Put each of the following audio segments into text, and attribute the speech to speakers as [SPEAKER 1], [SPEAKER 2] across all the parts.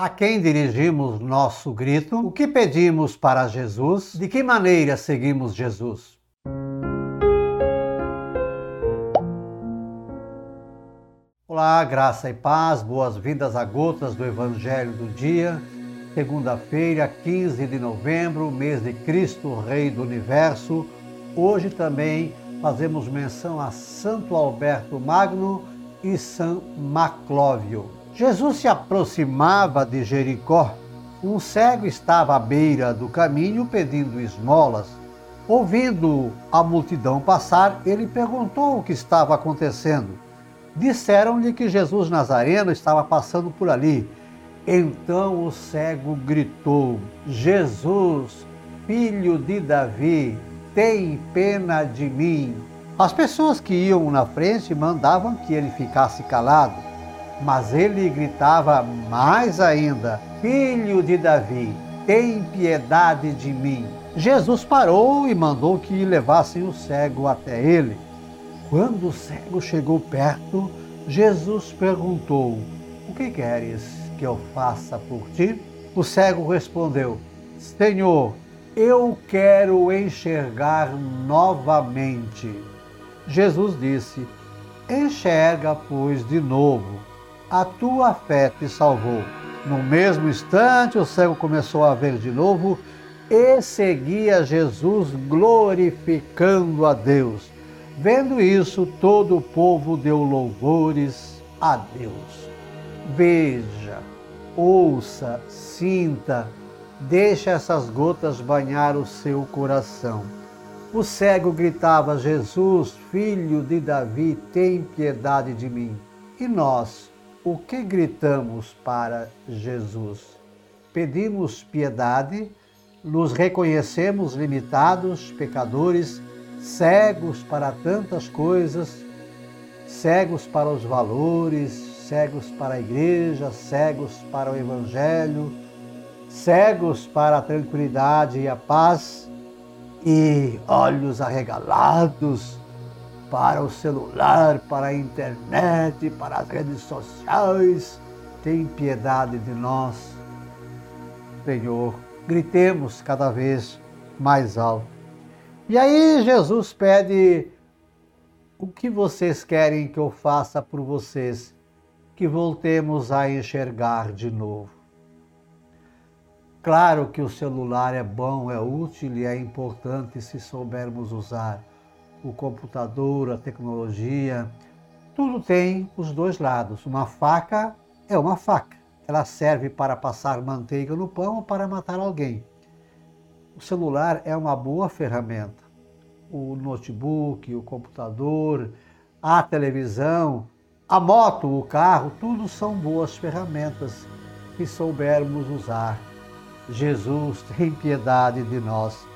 [SPEAKER 1] A quem dirigimos nosso grito? O que pedimos para Jesus? De que maneira seguimos Jesus? Olá, graça e paz, boas-vindas a gotas do Evangelho do Dia. Segunda-feira, 15 de novembro, mês de Cristo, Rei do Universo. Hoje também fazemos menção a Santo Alberto Magno e São Maclóvio. Jesus se aproximava de Jericó. Um cego estava à beira do caminho pedindo esmolas. Ouvindo a multidão passar, ele perguntou o que estava acontecendo. Disseram-lhe que Jesus Nazareno estava passando por ali. Então o cego gritou: Jesus, filho de Davi, tem pena de mim. As pessoas que iam na frente mandavam que ele ficasse calado. Mas ele gritava mais ainda: Filho de Davi, tem piedade de mim. Jesus parou e mandou que levassem o cego até ele. Quando o cego chegou perto, Jesus perguntou: O que queres que eu faça por ti? O cego respondeu: Senhor, eu quero enxergar novamente. Jesus disse: Enxerga, pois, de novo a tua fé te salvou. No mesmo instante, o cego começou a ver de novo e seguia Jesus glorificando a Deus. Vendo isso, todo o povo deu louvores a Deus. Veja, ouça, sinta, deixa essas gotas banhar o seu coração. O cego gritava: Jesus, filho de Davi, tem piedade de mim. E nós, o que gritamos para Jesus? Pedimos piedade, nos reconhecemos limitados, pecadores, cegos para tantas coisas, cegos para os valores, cegos para a igreja, cegos para o evangelho, cegos para a tranquilidade e a paz e olhos arregalados para o celular, para a internet, para as redes sociais. Tem piedade de nós, Senhor. Gritemos cada vez mais alto. E aí Jesus pede: O que vocês querem que eu faça por vocês? Que voltemos a enxergar de novo. Claro que o celular é bom, é útil e é importante se soubermos usar o computador, a tecnologia, tudo tem os dois lados. Uma faca é uma faca. Ela serve para passar manteiga no pão ou para matar alguém. O celular é uma boa ferramenta. O notebook, o computador, a televisão, a moto, o carro, tudo são boas ferramentas que soubermos usar. Jesus tem piedade de nós.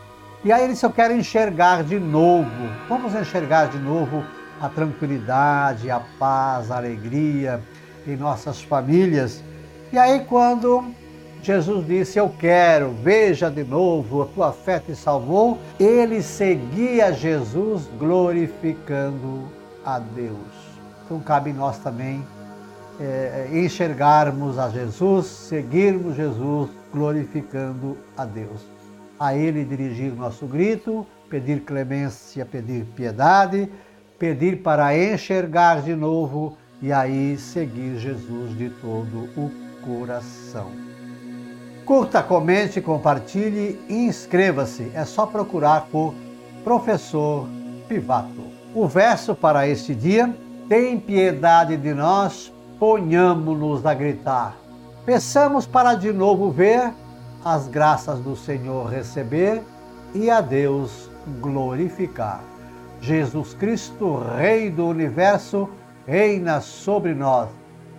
[SPEAKER 1] E aí ele só quer enxergar de novo. Vamos enxergar de novo a tranquilidade, a paz, a alegria em nossas famílias. E aí quando Jesus disse: Eu quero, veja de novo, a tua fé te salvou. Ele seguia Jesus glorificando a Deus. Então cabe nós também é, enxergarmos a Jesus, seguirmos Jesus glorificando a Deus a Ele dirigir nosso grito, pedir clemência, pedir piedade, pedir para enxergar de novo e aí seguir Jesus de todo o coração. Curta, comente, compartilhe e inscreva-se. É só procurar por Professor Pivato. O verso para este dia: Tem piedade de nós, ponhamos-nos a gritar. Peçamos para de novo ver as graças do Senhor receber e a Deus glorificar. Jesus Cristo, Rei do Universo, reina sobre nós.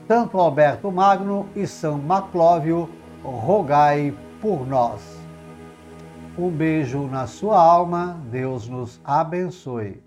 [SPEAKER 1] Santo Alberto Magno e São Maclóvio, rogai por nós. Um beijo na sua alma, Deus nos abençoe.